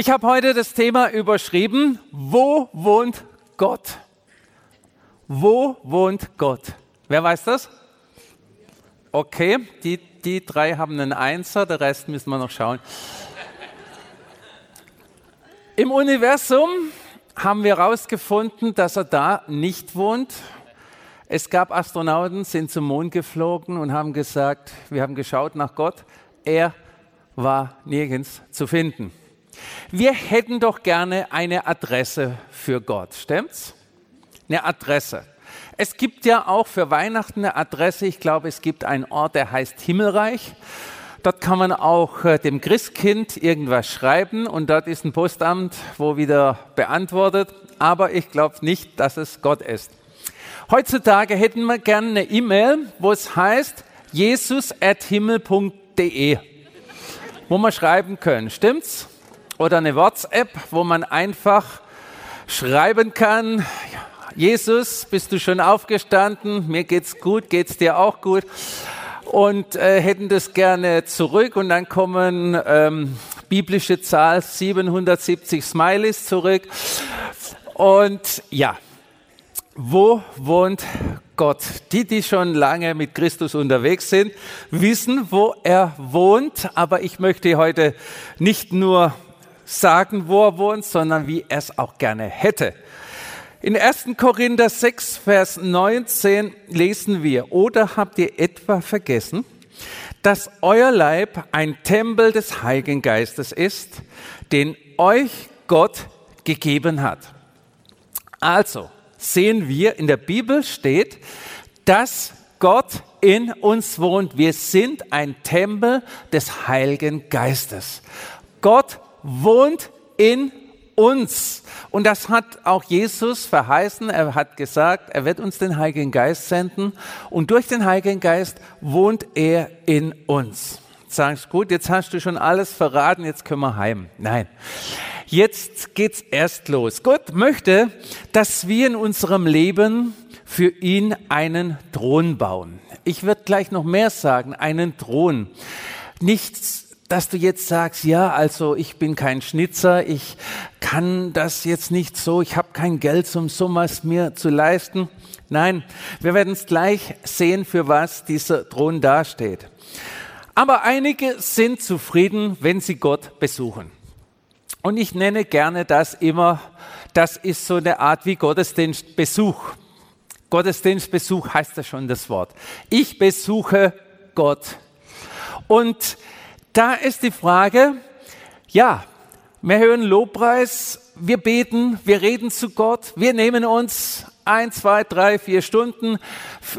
Ich habe heute das Thema überschrieben, wo wohnt Gott? Wo wohnt Gott? Wer weiß das? Okay, die, die drei haben einen Einser, der Rest müssen wir noch schauen. Im Universum haben wir herausgefunden, dass er da nicht wohnt. Es gab Astronauten, sind zum Mond geflogen und haben gesagt, wir haben geschaut nach Gott. Er war nirgends zu finden. Wir hätten doch gerne eine Adresse für Gott, stimmt's? Eine Adresse. Es gibt ja auch für Weihnachten eine Adresse. Ich glaube, es gibt einen Ort, der heißt Himmelreich. Dort kann man auch äh, dem Christkind irgendwas schreiben und dort ist ein Postamt, wo wieder beantwortet. Aber ich glaube nicht, dass es Gott ist. Heutzutage hätten wir gerne eine E-Mail, wo es heißt jesus@himmel.de, wo man schreiben können. Stimmt's? Oder eine WhatsApp, wo man einfach schreiben kann. Jesus, bist du schon aufgestanden? Mir geht's gut, geht's dir auch gut? und äh, hätten das gerne zurück und dann kommen ähm, biblische Zahl 770 Smileys zurück. Und ja, wo wohnt Gott? Die, die schon lange mit Christus unterwegs sind, wissen, wo er wohnt. Aber ich möchte heute nicht nur sagen, wo er wohnt, sondern wie er es auch gerne hätte. In 1. Korinther 6, Vers 19 lesen wir, oder habt ihr etwa vergessen, dass euer Leib ein Tempel des Heiligen Geistes ist, den euch Gott gegeben hat. Also sehen wir, in der Bibel steht, dass Gott in uns wohnt. Wir sind ein Tempel des Heiligen Geistes. Gott wohnt in uns. Und das hat auch Jesus verheißen. Er hat gesagt, er wird uns den Heiligen Geist senden. Und durch den Heiligen Geist wohnt er in uns. Sagst gut, jetzt hast du schon alles verraten, jetzt können wir heim. Nein. Jetzt geht's erst los. Gott möchte, dass wir in unserem Leben für ihn einen Thron bauen. Ich werde gleich noch mehr sagen, einen Thron. Nichts dass du jetzt sagst, ja, also ich bin kein Schnitzer, ich kann das jetzt nicht so, ich habe kein Geld, um sowas mir zu leisten. Nein, wir werden es gleich sehen, für was dieser Thron dasteht. Aber einige sind zufrieden, wenn sie Gott besuchen. Und ich nenne gerne das immer, das ist so eine Art wie Gottesdienstbesuch. Gottesdienstbesuch heißt ja schon das Wort. Ich besuche Gott. Und da ist die Frage, ja, wir hören Lobpreis, wir beten, wir reden zu Gott, wir nehmen uns ein, zwei, drei, vier Stunden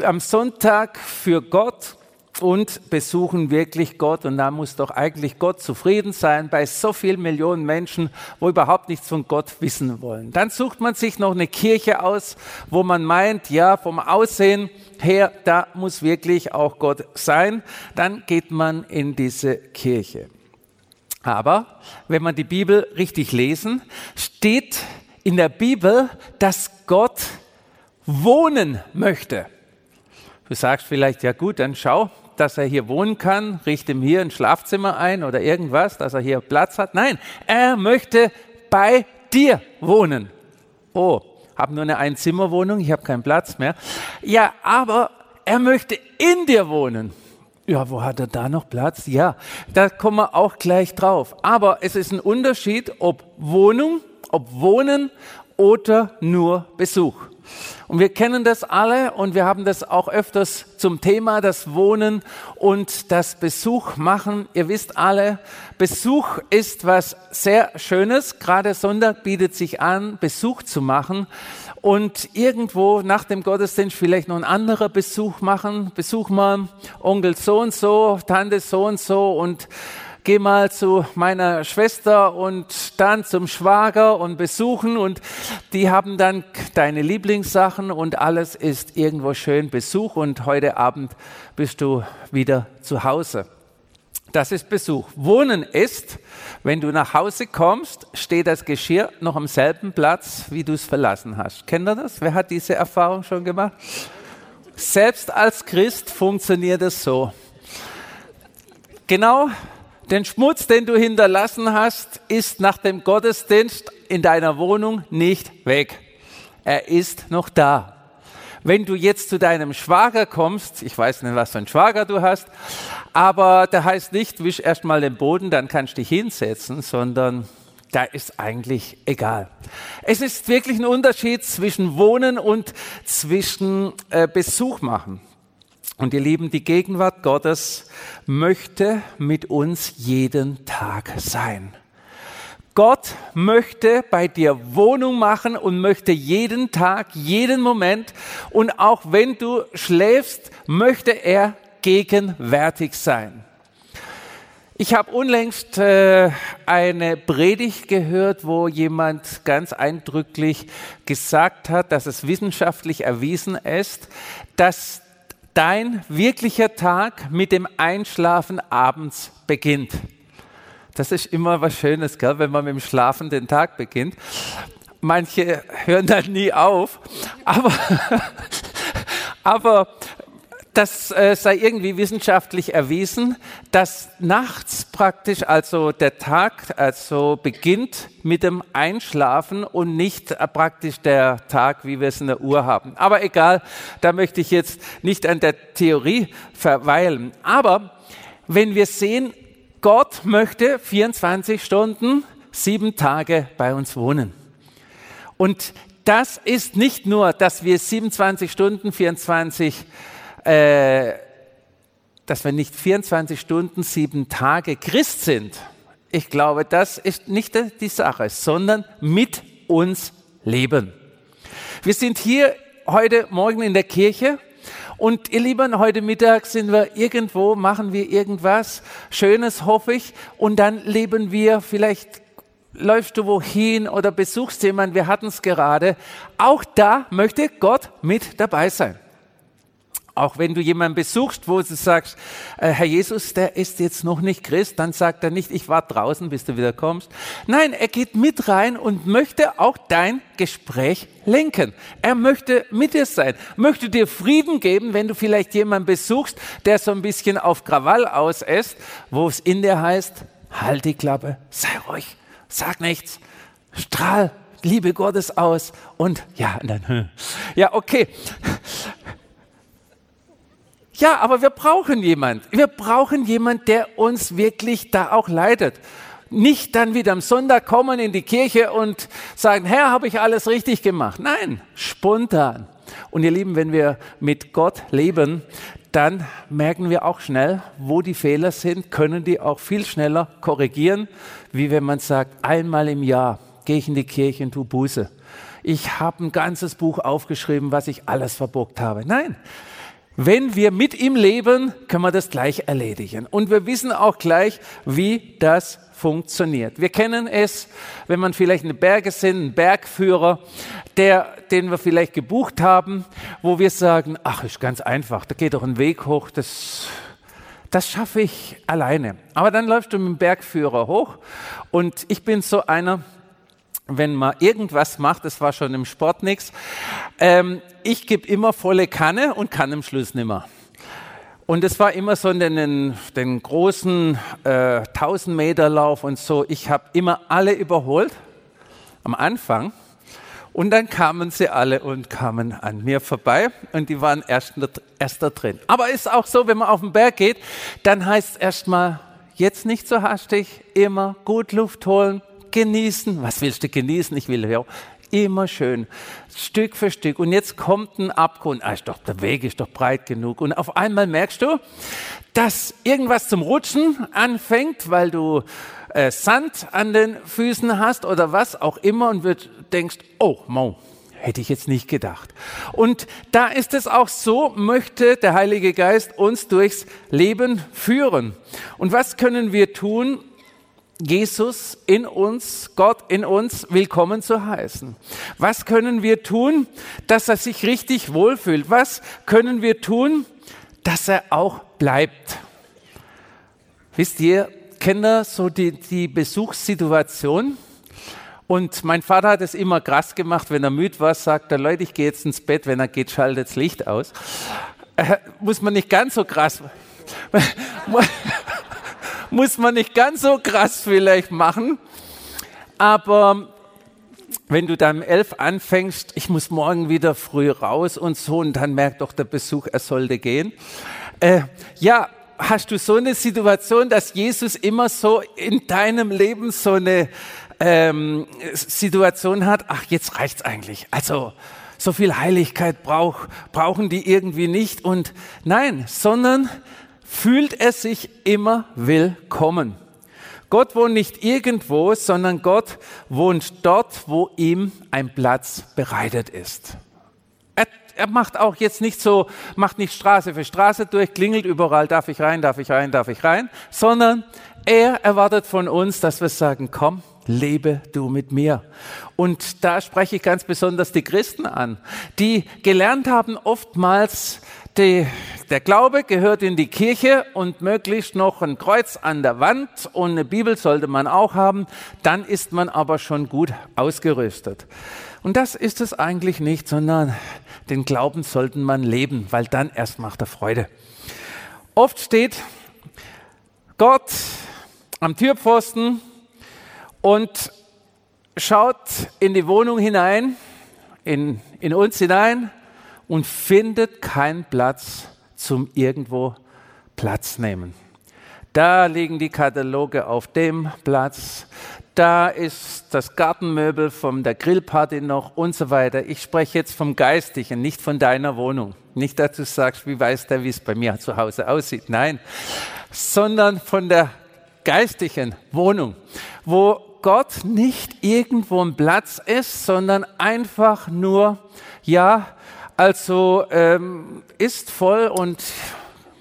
am Sonntag für Gott und besuchen wirklich Gott. Und da muss doch eigentlich Gott zufrieden sein bei so vielen Millionen Menschen, wo überhaupt nichts von Gott wissen wollen. Dann sucht man sich noch eine Kirche aus, wo man meint, ja, vom Aussehen her, da muss wirklich auch Gott sein. Dann geht man in diese Kirche. Aber wenn man die Bibel richtig lesen, steht in der Bibel, dass Gott wohnen möchte. Du sagst vielleicht, ja gut, dann schau, dass er hier wohnen kann, richte ihm hier ein Schlafzimmer ein oder irgendwas, dass er hier Platz hat. Nein, er möchte bei dir wohnen. Oh, habe nur eine Einzimmerwohnung, ich habe keinen Platz mehr. Ja, aber er möchte in dir wohnen. Ja, wo hat er da noch Platz? Ja, da kommen wir auch gleich drauf. Aber es ist ein Unterschied, ob Wohnung, ob Wohnen oder nur Besuch. Und wir kennen das alle und wir haben das auch öfters zum Thema, das Wohnen und das Besuch machen. Ihr wisst alle, Besuch ist was sehr Schönes. Gerade Sonntag bietet sich an, Besuch zu machen und irgendwo nach dem Gottesdienst vielleicht noch ein anderer Besuch machen. Besuch mal Onkel so und so, Tante so und so und geh mal zu meiner Schwester und dann zum Schwager und besuchen und die haben dann deine Lieblingssachen und alles ist irgendwo schön Besuch und heute Abend bist du wieder zu Hause. Das ist Besuch. Wohnen ist, wenn du nach Hause kommst, steht das Geschirr noch am selben Platz, wie du es verlassen hast. Kennt ihr das? Wer hat diese Erfahrung schon gemacht? Selbst als Christ funktioniert es so. Genau Den Schmutz, den du hinterlassen hast, ist nach dem Gottesdienst in deiner Wohnung nicht weg. Er ist noch da. Wenn du jetzt zu deinem Schwager kommst, ich weiß nicht, was für einen Schwager du hast, aber der heißt nicht, wisch erstmal den Boden, dann kannst du dich hinsetzen, sondern da ist eigentlich egal. Es ist wirklich ein Unterschied zwischen Wohnen und zwischen äh, Besuch machen. Und ihr Lieben, die Gegenwart Gottes möchte mit uns jeden Tag sein. Gott möchte bei dir Wohnung machen und möchte jeden Tag, jeden Moment und auch wenn du schläfst, möchte er gegenwärtig sein. Ich habe unlängst äh, eine Predigt gehört, wo jemand ganz eindrücklich gesagt hat, dass es wissenschaftlich erwiesen ist, dass dein wirklicher Tag mit dem Einschlafen abends beginnt. Das ist immer was Schönes, gell, wenn man mit dem Schlafen den Tag beginnt. Manche hören dann nie auf, aber, aber das äh, sei irgendwie wissenschaftlich erwiesen, dass nachts praktisch, also der Tag, also beginnt mit dem Einschlafen und nicht äh, praktisch der Tag, wie wir es in der Uhr haben. Aber egal, da möchte ich jetzt nicht an der Theorie verweilen. Aber wenn wir sehen, Gott möchte 24 Stunden, sieben Tage bei uns wohnen. Und das ist nicht nur, dass wir 27 Stunden, 24, äh, dass wir nicht 24 Stunden, sieben Tage Christ sind. Ich glaube, das ist nicht die Sache, sondern mit uns leben. Wir sind hier heute Morgen in der Kirche und ihr Lieben, heute Mittag sind wir irgendwo, machen wir irgendwas Schönes, hoffe ich. Und dann leben wir vielleicht läufst du wohin oder besuchst jemanden, wir hatten es gerade. Auch da möchte Gott mit dabei sein. Auch wenn du jemanden besuchst, wo du sagst, äh, Herr Jesus, der ist jetzt noch nicht Christ, dann sagt er nicht, ich war draußen, bis du wieder kommst. Nein, er geht mit rein und möchte auch dein Gespräch lenken. Er möchte mit dir sein, möchte dir Frieden geben, wenn du vielleicht jemanden besuchst, der so ein bisschen auf Krawall aus ist, wo es in dir heißt, halt die Klappe, sei ruhig, sag nichts, strahl Liebe Gottes aus und ja, dann, ja, okay. Ja, aber wir brauchen jemand. Wir brauchen jemand, der uns wirklich da auch leitet. Nicht dann wieder am Sonntag kommen in die Kirche und sagen, Herr, habe ich alles richtig gemacht. Nein, spontan. Und ihr Lieben, wenn wir mit Gott leben, dann merken wir auch schnell, wo die Fehler sind, können die auch viel schneller korrigieren, wie wenn man sagt, einmal im Jahr gehe ich in die Kirche und tu Buße. Ich habe ein ganzes Buch aufgeschrieben, was ich alles verbockt habe. Nein, wenn wir mit ihm leben, können wir das gleich erledigen. Und wir wissen auch gleich, wie das funktioniert. Wir kennen es, wenn man vielleicht in den Bergen sind, ein Bergführer, der, den wir vielleicht gebucht haben, wo wir sagen, ach, ist ganz einfach, da geht doch ein Weg hoch, das, das schaffe ich alleine. Aber dann läufst du mit dem Bergführer hoch und ich bin so einer, wenn man irgendwas macht, das war schon im Sport nichts, ähm, ich gebe immer volle Kanne und kann im Schluss nimmer. Und es war immer so in den, den großen äh, 1000 Meter Lauf und so. Ich habe immer alle überholt am Anfang. Und dann kamen sie alle und kamen an mir vorbei und die waren erst, erst da drin. Aber ist auch so, wenn man auf den Berg geht, dann heißt es erstmal, jetzt nicht so hastig, immer gut Luft holen, genießen. Was willst du genießen? Ich will ja immer schön, Stück für Stück. Und jetzt kommt ein Abgrund. Ah, doch, der Weg ist doch breit genug. Und auf einmal merkst du, dass irgendwas zum Rutschen anfängt, weil du äh, Sand an den Füßen hast oder was auch immer und wird, denkst, oh, Mo, hätte ich jetzt nicht gedacht. Und da ist es auch so, möchte der Heilige Geist uns durchs Leben führen. Und was können wir tun, Jesus in uns, Gott in uns willkommen zu heißen. Was können wir tun, dass er sich richtig wohlfühlt? Was können wir tun, dass er auch bleibt? Wisst ihr, Kinder, so die, die Besuchssituation? Und mein Vater hat es immer krass gemacht, wenn er müde war, sagt er, Leute, ich gehe jetzt ins Bett, wenn er geht, schaltet das Licht aus. Äh, muss man nicht ganz so krass muss man nicht ganz so krass vielleicht machen. Aber wenn du dann um elf anfängst, ich muss morgen wieder früh raus und so, und dann merkt doch der Besuch, er sollte gehen. Äh, ja, hast du so eine Situation, dass Jesus immer so in deinem Leben so eine ähm, Situation hat, ach, jetzt reicht's eigentlich. Also, so viel Heiligkeit brauch, brauchen die irgendwie nicht. Und nein, sondern fühlt er sich immer willkommen. Gott wohnt nicht irgendwo, sondern Gott wohnt dort, wo ihm ein Platz bereitet ist. Er, er, macht auch jetzt nicht so, macht nicht Straße für Straße durch, klingelt überall, darf ich rein, darf ich rein, darf ich rein, sondern er erwartet von uns, dass wir sagen, komm, lebe du mit mir. Und da spreche ich ganz besonders die Christen an, die gelernt haben, oftmals die, der Glaube gehört in die Kirche und möglichst noch ein Kreuz an der Wand und eine Bibel sollte man auch haben, dann ist man aber schon gut ausgerüstet. Und das ist es eigentlich nicht, sondern den Glauben sollten man leben, weil dann erst macht er Freude. Oft steht Gott am Türpfosten und schaut in die Wohnung hinein, in, in uns hinein und findet keinen Platz zum irgendwo Platz nehmen. Da liegen die Kataloge auf dem Platz, da ist das Gartenmöbel von der Grillparty noch und so weiter. Ich spreche jetzt vom Geistigen, nicht von deiner Wohnung. Nicht, dass du sagst, wie weiß der, wie es bei mir zu Hause aussieht. Nein, sondern von der geistigen Wohnung, wo Gott nicht irgendwo ein Platz ist, sondern einfach nur, ja, also ähm, ist voll und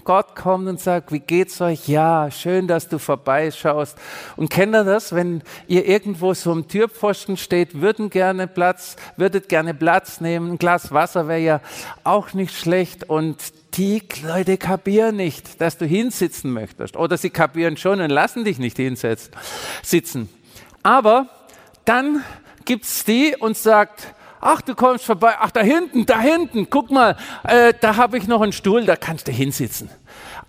Gott kommt und sagt, wie geht's euch? Ja, schön, dass du vorbeischaust. Und kennt ihr das, wenn ihr irgendwo so am Türpfosten steht, würden gerne Platz, würdet gerne Platz nehmen, ein Glas Wasser wäre ja auch nicht schlecht und die Leute kapieren nicht, dass du hinsitzen möchtest. Oder sie kapieren schon und lassen dich nicht hinsetzen, sitzen. Aber dann gibt's die und sagt, ach, du kommst vorbei, ach, da hinten, da hinten, guck mal, äh, da habe ich noch einen Stuhl, da kannst du hinsitzen.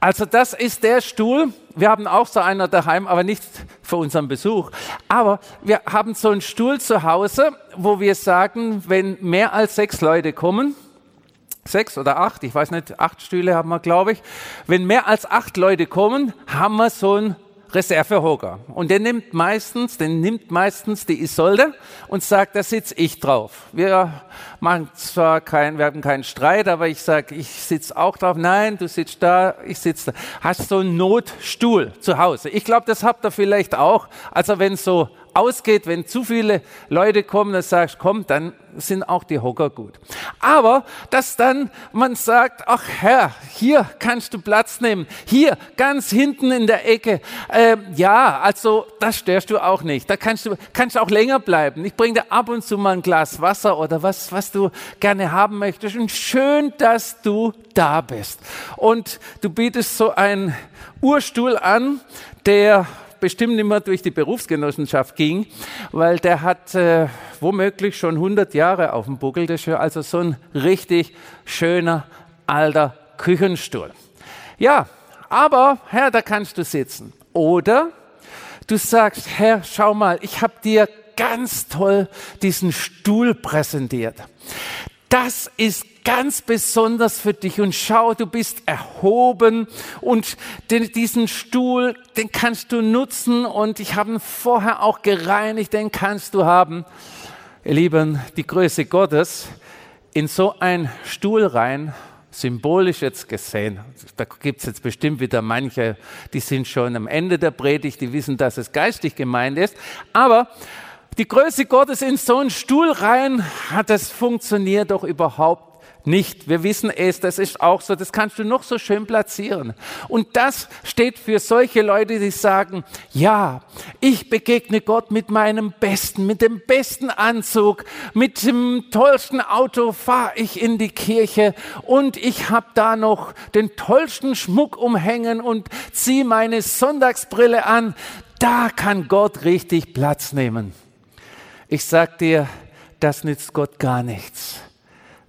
Also das ist der Stuhl, wir haben auch so einer daheim, aber nicht für unseren Besuch. Aber wir haben so einen Stuhl zu Hause, wo wir sagen, wenn mehr als sechs Leute kommen, sechs oder acht, ich weiß nicht, acht Stühle haben wir, glaube ich. Wenn mehr als acht Leute kommen, haben wir so einen Reservehocker. Und der nimmt meistens, den nimmt meistens die Isolde und sagt, da sitze ich drauf. Wir machen zwar keinen, wir haben keinen Streit, aber ich sage, ich sitze auch drauf. Nein, du sitzt da, ich sitze da. Hast so einen Notstuhl zu Hause. Ich glaube, das habt ihr vielleicht auch. Also wenn so ausgeht, wenn zu viele Leute kommen, dann sagst, komm, dann sind auch die Hocker gut. Aber dass dann man sagt, ach Herr, hier kannst du Platz nehmen, hier ganz hinten in der Ecke, äh, ja, also das störst du auch nicht. Da kannst du kannst auch länger bleiben. Ich bringe dir ab und zu mal ein Glas Wasser oder was, was du gerne haben möchtest. Und schön, dass du da bist. Und du bietest so einen Urstuhl an, der bestimmt nicht mehr durch die Berufsgenossenschaft ging, weil der hat äh, womöglich schon 100 Jahre auf dem Buckel. Das ist also so ein richtig schöner alter Küchenstuhl. Ja, aber Herr, da kannst du sitzen. Oder du sagst, Herr, schau mal, ich habe dir ganz toll diesen Stuhl präsentiert. Das ist ganz besonders für dich. Und schau, du bist erhoben. Und den, diesen Stuhl, den kannst du nutzen. Und ich habe ihn vorher auch gereinigt, den kannst du haben. Ihr Lieben, die Größe Gottes in so einen Stuhl rein, symbolisch jetzt gesehen, da gibt es jetzt bestimmt wieder manche, die sind schon am Ende der Predigt, die wissen, dass es geistig gemeint ist, aber die Größe Gottes in so einen Stuhl rein, hat das funktioniert doch überhaupt nicht. Wir wissen es, das ist auch so, das kannst du noch so schön platzieren. Und das steht für solche Leute, die sagen, ja, ich begegne Gott mit meinem Besten, mit dem besten Anzug, mit dem tollsten Auto fahre ich in die Kirche und ich habe da noch den tollsten Schmuck umhängen und ziehe meine Sonntagsbrille an. Da kann Gott richtig Platz nehmen. Ich sag dir, das nützt Gott gar nichts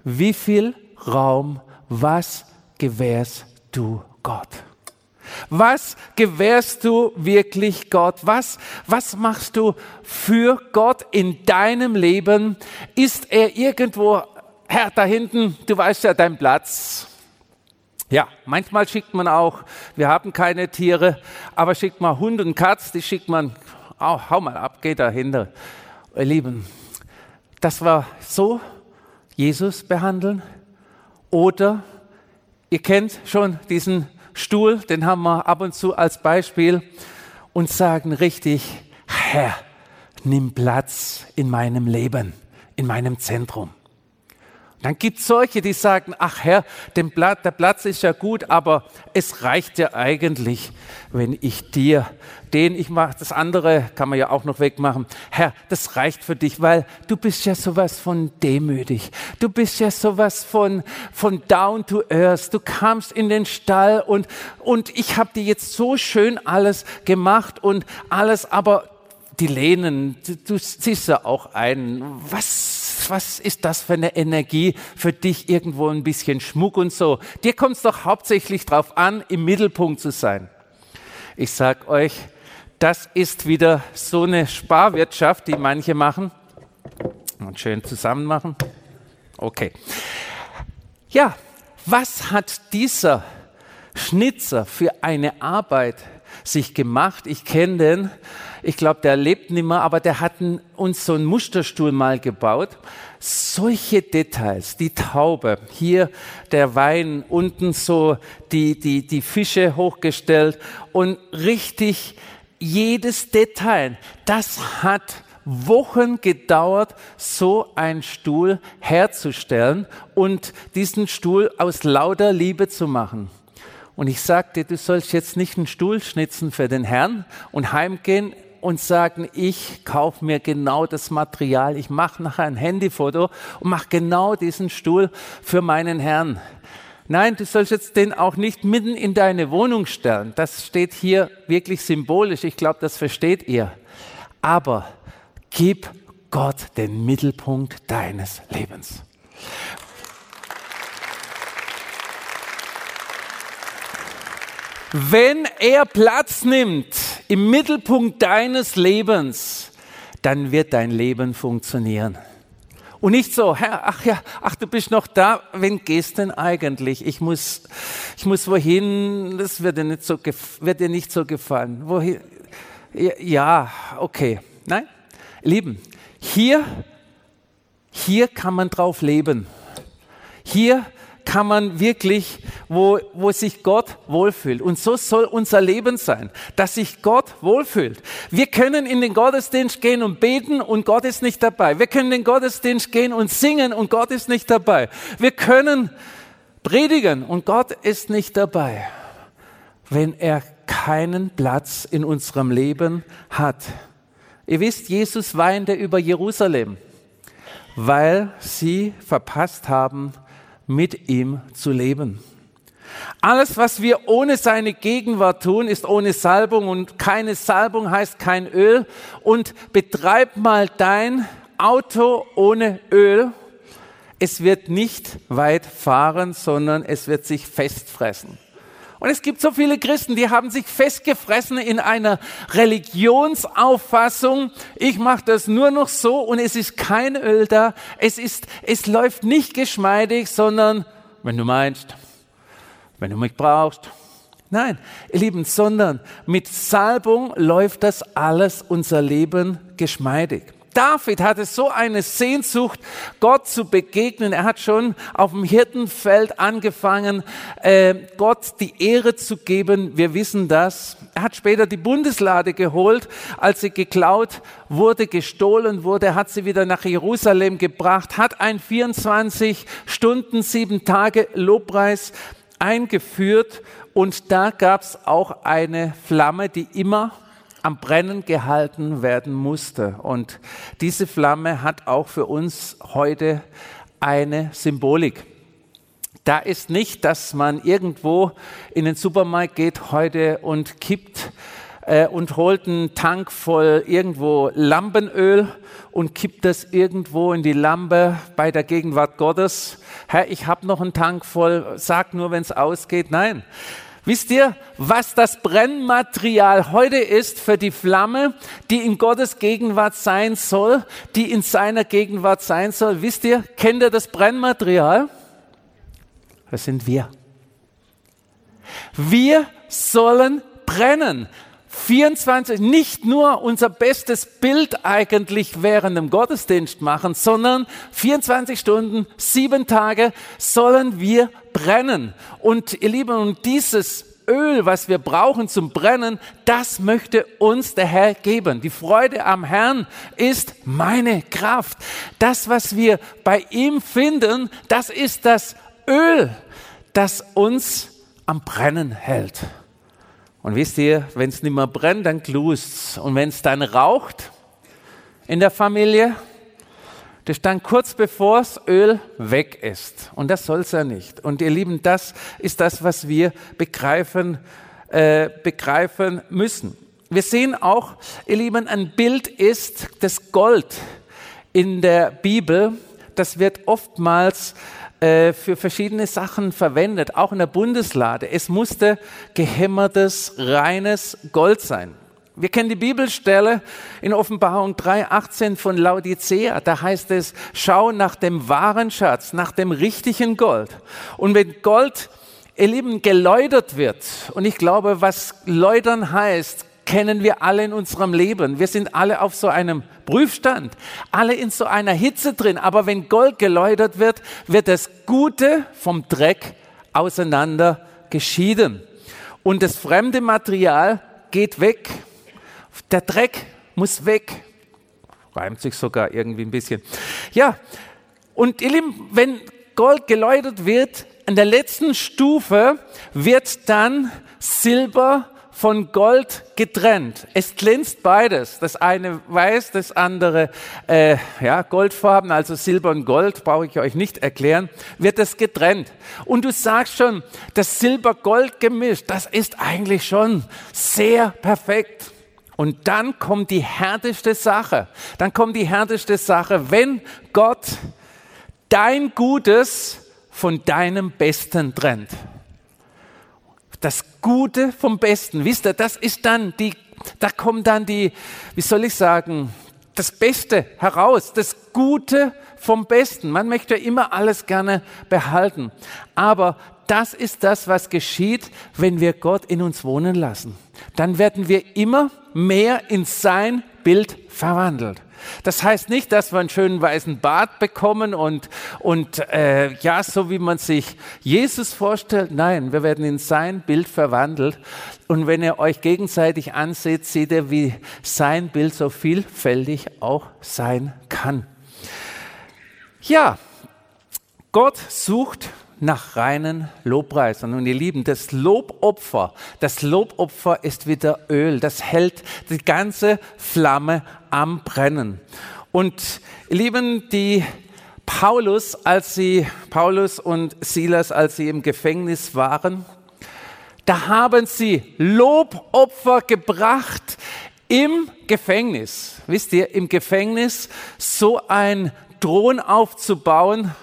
wie viel Raum, was gewährst du Gott? Was gewährst du wirklich Gott? Was, was machst du für Gott in deinem Leben? Ist er irgendwo, Herr, da hinten, du weißt ja dein Platz. Ja, manchmal schickt man auch, wir haben keine Tiere, aber schickt man Hund und Katz, die schickt man, oh, hau mal ab, geh dahinter. Ihr Lieben, das war so Jesus behandeln oder ihr kennt schon diesen Stuhl, den haben wir ab und zu als Beispiel und sagen richtig, Herr, nimm Platz in meinem Leben, in meinem Zentrum. Dann gibt es solche, die sagen, ach Herr, der Platz ist ja gut, aber es reicht ja eigentlich, wenn ich dir den, ich mache das andere, kann man ja auch noch wegmachen. Herr, das reicht für dich, weil du bist ja sowas von demütig. Du bist ja sowas von, von down to earth. Du kamst in den Stall und, und ich habe dir jetzt so schön alles gemacht und alles, aber die lehnen, du, du siehst ja auch ein, was was ist das für eine Energie für dich irgendwo ein bisschen Schmuck und so. Dir kommt es doch hauptsächlich darauf an, im Mittelpunkt zu sein. Ich sag euch, das ist wieder so eine Sparwirtschaft, die manche machen. Und schön zusammen machen. Okay. Ja, was hat dieser Schnitzer für eine Arbeit sich gemacht? Ich kenne den ich glaube, der lebt nicht mehr, aber der hat uns so einen Musterstuhl mal gebaut. Solche Details, die Taube, hier der Wein, unten so die, die, die Fische hochgestellt und richtig jedes Detail, das hat Wochen gedauert, so einen Stuhl herzustellen und diesen Stuhl aus lauter Liebe zu machen. Und ich sagte, du sollst jetzt nicht einen Stuhl schnitzen für den Herrn und heimgehen und sagen, ich kaufe mir genau das Material, ich mache nachher ein Handyfoto und mache genau diesen Stuhl für meinen Herrn. Nein, du sollst jetzt den auch nicht mitten in deine Wohnung stellen. Das steht hier wirklich symbolisch. Ich glaube, das versteht ihr. Aber gib Gott den Mittelpunkt deines Lebens. Wenn er Platz nimmt im Mittelpunkt deines Lebens, dann wird dein Leben funktionieren. Und nicht so, Herr, ach ja, ach, du bist noch da, wen gehst denn eigentlich? Ich muss, ich muss wohin, das wird dir nicht so, wird dir nicht so gefallen. Wohin? Ja, okay. Nein, Lieben, hier, hier kann man drauf leben. Hier kann man wirklich, wo, wo sich Gott wohlfühlt. Und so soll unser Leben sein, dass sich Gott wohlfühlt. Wir können in den Gottesdienst gehen und beten und Gott ist nicht dabei. Wir können in den Gottesdienst gehen und singen und Gott ist nicht dabei. Wir können predigen und Gott ist nicht dabei, wenn er keinen Platz in unserem Leben hat. Ihr wisst, Jesus weinte über Jerusalem, weil sie verpasst haben, mit ihm zu leben. Alles, was wir ohne seine Gegenwart tun, ist ohne Salbung und keine Salbung heißt kein Öl. Und betreib mal dein Auto ohne Öl. Es wird nicht weit fahren, sondern es wird sich festfressen. Und es gibt so viele Christen, die haben sich festgefressen in einer Religionsauffassung. Ich mache das nur noch so und es ist kein Öl da. Es ist, es läuft nicht geschmeidig, sondern wenn du meinst, wenn du mich brauchst. Nein, ihr Lieben, sondern mit Salbung läuft das alles unser Leben geschmeidig. David hatte so eine Sehnsucht, Gott zu begegnen. Er hat schon auf dem Hirtenfeld angefangen, äh, Gott die Ehre zu geben. Wir wissen das. Er hat später die Bundeslade geholt, als sie geklaut wurde, gestohlen wurde, hat sie wieder nach Jerusalem gebracht, hat ein 24 Stunden, sieben Tage Lobpreis eingeführt und da gab es auch eine Flamme, die immer am Brennen gehalten werden musste. Und diese Flamme hat auch für uns heute eine Symbolik. Da ist nicht, dass man irgendwo in den Supermarkt geht heute und kippt äh, und holt einen Tank voll irgendwo Lampenöl und kippt das irgendwo in die Lampe bei der Gegenwart Gottes. Herr, ich habe noch einen Tank voll, sag nur, wenn es ausgeht. Nein, Wisst ihr, was das Brennmaterial heute ist für die Flamme, die in Gottes Gegenwart sein soll, die in seiner Gegenwart sein soll? Wisst ihr, kennt ihr das Brennmaterial? Das sind wir. Wir sollen brennen. 24, nicht nur unser bestes Bild eigentlich während dem Gottesdienst machen, sondern 24 Stunden, sieben Tage sollen wir brennen. Und ihr Lieben, und dieses Öl, was wir brauchen zum Brennen, das möchte uns der Herr geben. Die Freude am Herrn ist meine Kraft. Das, was wir bei ihm finden, das ist das Öl, das uns am Brennen hält. Und wisst ihr, wenn es nicht mehr brennt, dann glust's. Und wenn es dann raucht in der Familie, das ist dann kurz bevor das Öl weg ist. Und das soll es ja nicht. Und ihr Lieben, das ist das, was wir begreifen, äh, begreifen müssen. Wir sehen auch, ihr Lieben, ein Bild ist das Gold in der Bibel. Das wird oftmals äh, für verschiedene Sachen verwendet, auch in der Bundeslade. Es musste gehämmertes, reines Gold sein. Wir kennen die Bibelstelle in Offenbarung 3,18 von Laodicea. Da heißt es, schau nach dem wahren Schatz, nach dem richtigen Gold. Und wenn Gold, ihr Lieben, geläutert wird, und ich glaube, was läutern heißt, kennen wir alle in unserem Leben. Wir sind alle auf so einem Prüfstand, alle in so einer Hitze drin. Aber wenn Gold geläutert wird, wird das Gute vom Dreck auseinander geschieden. Und das fremde Material geht weg. Der Dreck muss weg. Reimt sich sogar irgendwie ein bisschen. Ja, und ihr Lieben, wenn Gold geläutert wird, an der letzten Stufe wird dann Silber von Gold getrennt. Es glänzt beides. Das eine weiß, das andere äh, ja, goldfarben, also Silber und Gold, brauche ich euch nicht erklären, wird es getrennt. Und du sagst schon, das Silber-Gold-Gemisch, das ist eigentlich schon sehr perfekt. Und dann kommt die härteste Sache. Dann kommt die härteste Sache, wenn Gott dein Gutes von deinem Besten trennt das Gute vom Besten. Wisst ihr, das ist dann die, da kommt dann die, wie soll ich sagen, das Beste heraus, das Gute vom Besten. Man möchte immer alles gerne behalten. Aber das ist das, was geschieht, wenn wir Gott in uns wohnen lassen. Dann werden wir immer mehr in sein Bild verwandelt. Das heißt nicht, dass wir einen schönen weißen Bart bekommen und, und äh, ja, so wie man sich Jesus vorstellt. Nein, wir werden in sein Bild verwandelt. Und wenn ihr euch gegenseitig anseht, seht ihr, wie sein Bild so vielfältig auch sein kann. Ja, Gott sucht nach reinen Lobpreisern. Und ihr Lieben, das Lobopfer, das Lobopfer ist wieder Öl. Das hält die ganze Flamme am Brennen. Und ihr Lieben, die Paulus, als sie, Paulus und Silas, als sie im Gefängnis waren, da haben sie Lobopfer gebracht im Gefängnis. Wisst ihr, im Gefängnis so ein Thron aufzubauen,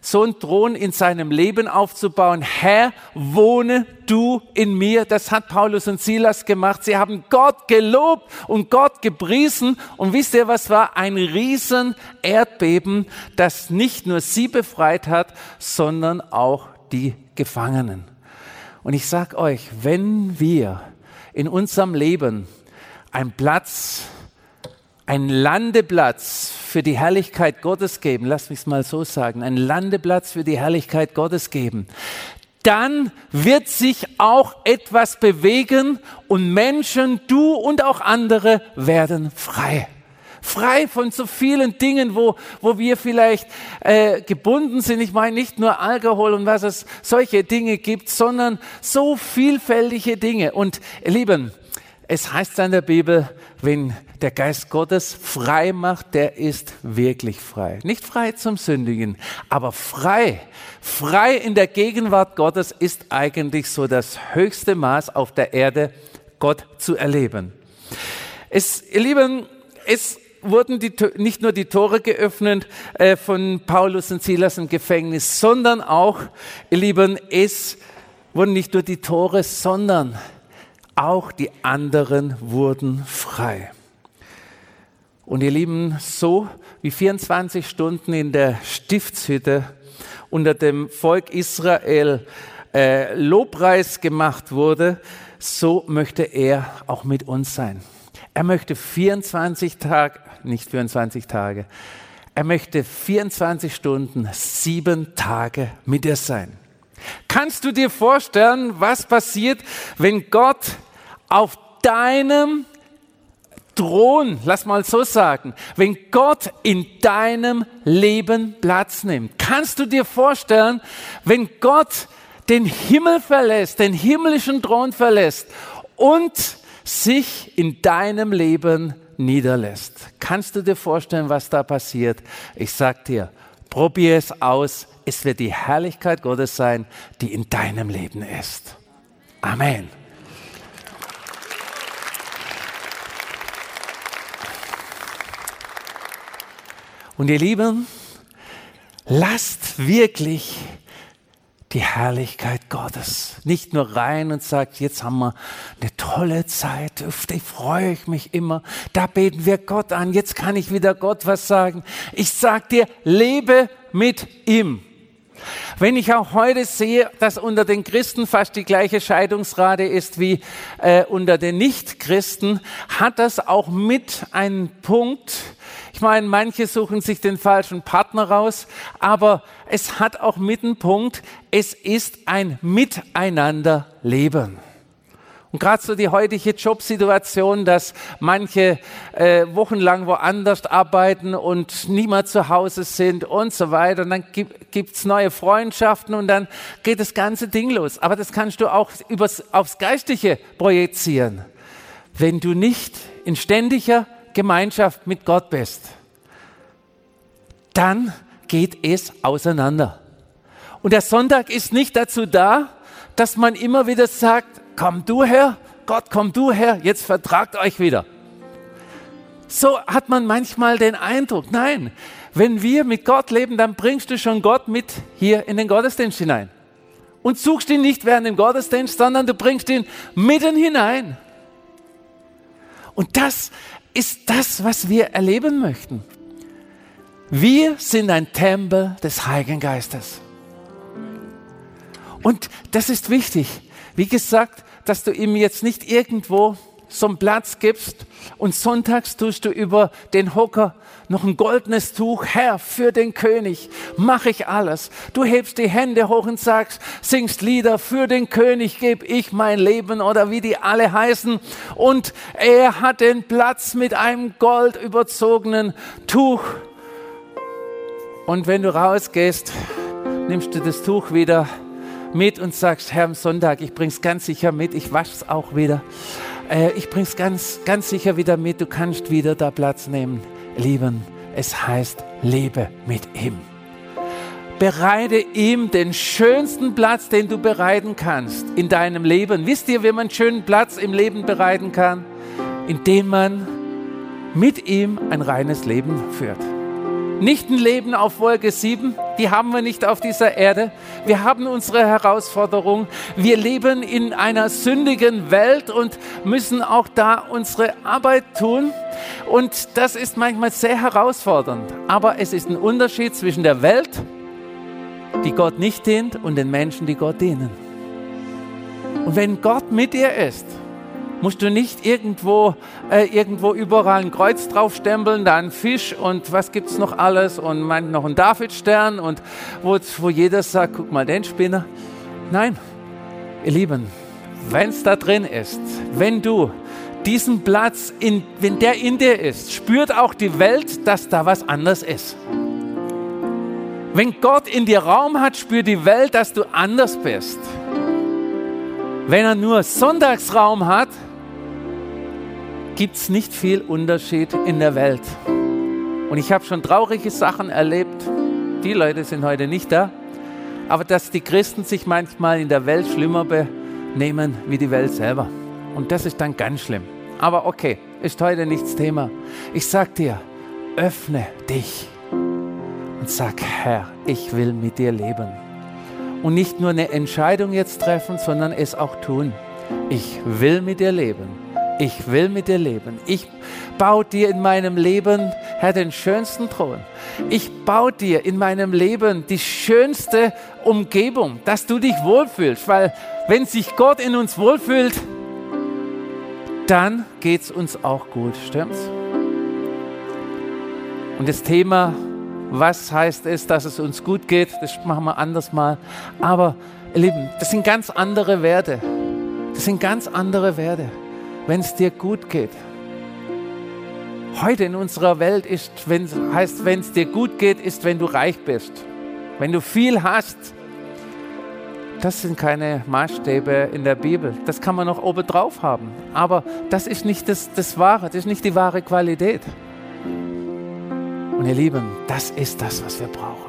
so einen Thron in seinem Leben aufzubauen. Herr, wohne du in mir. Das hat Paulus und Silas gemacht. Sie haben Gott gelobt und Gott gepriesen. Und wisst ihr, was war? Ein riesen Erdbeben, das nicht nur sie befreit hat, sondern auch die Gefangenen. Und ich sag euch, wenn wir in unserem Leben einen Platz ein Landeplatz für die Herrlichkeit Gottes geben, lass mich es mal so sagen, ein Landeplatz für die Herrlichkeit Gottes geben, dann wird sich auch etwas bewegen und Menschen, du und auch andere werden frei. Frei von so vielen Dingen, wo, wo wir vielleicht äh, gebunden sind. Ich meine nicht nur Alkohol und was es solche Dinge gibt, sondern so vielfältige Dinge. Und ihr Lieben, es heißt in der Bibel, wenn der Geist Gottes frei macht, der ist wirklich frei. Nicht frei zum Sündigen, aber frei. Frei in der Gegenwart Gottes ist eigentlich so das höchste Maß auf der Erde, Gott zu erleben. Es, ihr Lieben, es wurden die, nicht nur die Tore geöffnet äh, von Paulus und Silas im Gefängnis, sondern auch, ihr Lieben, es wurden nicht nur die Tore, sondern auch die anderen wurden frei. Und ihr Lieben, so wie 24 Stunden in der Stiftshütte unter dem Volk Israel äh, Lobpreis gemacht wurde, so möchte er auch mit uns sein. Er möchte 24 Tage, nicht 24 Tage, er möchte 24 Stunden, sieben Tage mit dir sein. Kannst du dir vorstellen, was passiert, wenn Gott auf deinem Thron, lass mal so sagen, wenn Gott in deinem Leben Platz nimmt? Kannst du dir vorstellen, wenn Gott den Himmel verlässt, den himmlischen Thron verlässt und sich in deinem Leben niederlässt. Kannst du dir vorstellen, was da passiert? Ich sag dir, probier es aus. Es wird die Herrlichkeit Gottes sein, die in deinem Leben ist. Amen. Und ihr Lieben, lasst wirklich die Herrlichkeit Gottes. Nicht nur rein und sagt, jetzt haben wir eine tolle Zeit, die freue ich mich immer. Da beten wir Gott an, jetzt kann ich wieder Gott was sagen. Ich sag dir, lebe mit ihm. Wenn ich auch heute sehe, dass unter den Christen fast die gleiche Scheidungsrate ist wie äh, unter den Nichtchristen, hat das auch mit einem Punkt, ich meine, manche suchen sich den falschen Partner raus, aber es hat auch mit einem Punkt, es ist ein Miteinanderleben. Und gerade so die heutige Jobsituation, dass manche äh, wochenlang woanders arbeiten und niemand zu Hause sind und so weiter. Und dann gibt es neue Freundschaften und dann geht das ganze Ding los. Aber das kannst du auch übers, aufs Geistliche projizieren. Wenn du nicht in ständiger Gemeinschaft mit Gott bist, dann geht es auseinander. Und der Sonntag ist nicht dazu da, dass man immer wieder sagt, komm du her, Gott, komm du her, jetzt vertragt euch wieder. So hat man manchmal den Eindruck, nein, wenn wir mit Gott leben, dann bringst du schon Gott mit hier in den Gottesdienst hinein. Und suchst ihn nicht während dem Gottesdienst, sondern du bringst ihn mitten hinein. Und das ist das, was wir erleben möchten. Wir sind ein Tempel des Heiligen Geistes. Und das ist wichtig. Wie gesagt, dass du ihm jetzt nicht irgendwo so einen Platz gibst und sonntags tust du über den Hocker noch ein goldenes Tuch, Herr, für den König mache ich alles. Du hebst die Hände hoch und sagst, singst Lieder, für den König gebe ich mein Leben oder wie die alle heißen. Und er hat den Platz mit einem gold überzogenen Tuch. Und wenn du rausgehst, nimmst du das Tuch wieder mit und sagst, Herr, am Sonntag, ich bring's ganz sicher mit, ich wasch's auch wieder. Äh, ich bring's ganz, ganz sicher wieder mit, du kannst wieder da Platz nehmen lieben. Es heißt, lebe mit ihm. Bereite ihm den schönsten Platz, den du bereiten kannst in deinem Leben. Wisst ihr, wie man einen schönen Platz im Leben bereiten kann? Indem man mit ihm ein reines Leben führt. Nicht ein Leben auf Wolke 7, die haben wir nicht auf dieser Erde. Wir haben unsere Herausforderung. Wir leben in einer sündigen Welt und müssen auch da unsere Arbeit tun. Und das ist manchmal sehr herausfordernd. Aber es ist ein Unterschied zwischen der Welt, die Gott nicht dient, und den Menschen, die Gott dienen. Und wenn Gott mit dir ist, musst du nicht irgendwo, äh, irgendwo überall ein Kreuz draufstempeln, da ein Fisch und was gibt es noch alles und meint noch ein Davidstern und wo, wo jeder sagt, guck mal den Spinner. Nein, ihr Lieben, wenn es da drin ist, wenn du diesen Platz, in, wenn der in dir ist, spürt auch die Welt, dass da was anders ist. Wenn Gott in dir Raum hat, spürt die Welt, dass du anders bist. Wenn er nur Sonntagsraum hat, gibt es nicht viel Unterschied in der Welt. Und ich habe schon traurige Sachen erlebt. Die Leute sind heute nicht da. Aber dass die Christen sich manchmal in der Welt schlimmer benehmen wie die Welt selber. Und das ist dann ganz schlimm. Aber okay, ist heute nichts Thema. Ich sag dir, öffne dich und sag, Herr, ich will mit dir leben. und nicht nur eine Entscheidung jetzt treffen, sondern es auch tun. Ich will mit dir leben. Ich will mit dir leben. Ich baue dir in meinem Leben, Herr, den schönsten Thron. Ich baue dir in meinem Leben die schönste Umgebung, dass du dich wohlfühlst. Weil wenn sich Gott in uns wohlfühlt, dann geht es uns auch gut. Stimmt's? Und das Thema, was heißt es, dass es uns gut geht, das machen wir anders mal. Aber, ihr Lieben, das sind ganz andere Werte. Das sind ganz andere Werte wenn es dir gut geht. Heute in unserer Welt ist, wenn, heißt, wenn es dir gut geht, ist, wenn du reich bist. Wenn du viel hast. Das sind keine Maßstäbe in der Bibel. Das kann man noch obendrauf haben. Aber das ist nicht das, das Wahre, das ist nicht die wahre Qualität. Und ihr Lieben, das ist das, was wir brauchen.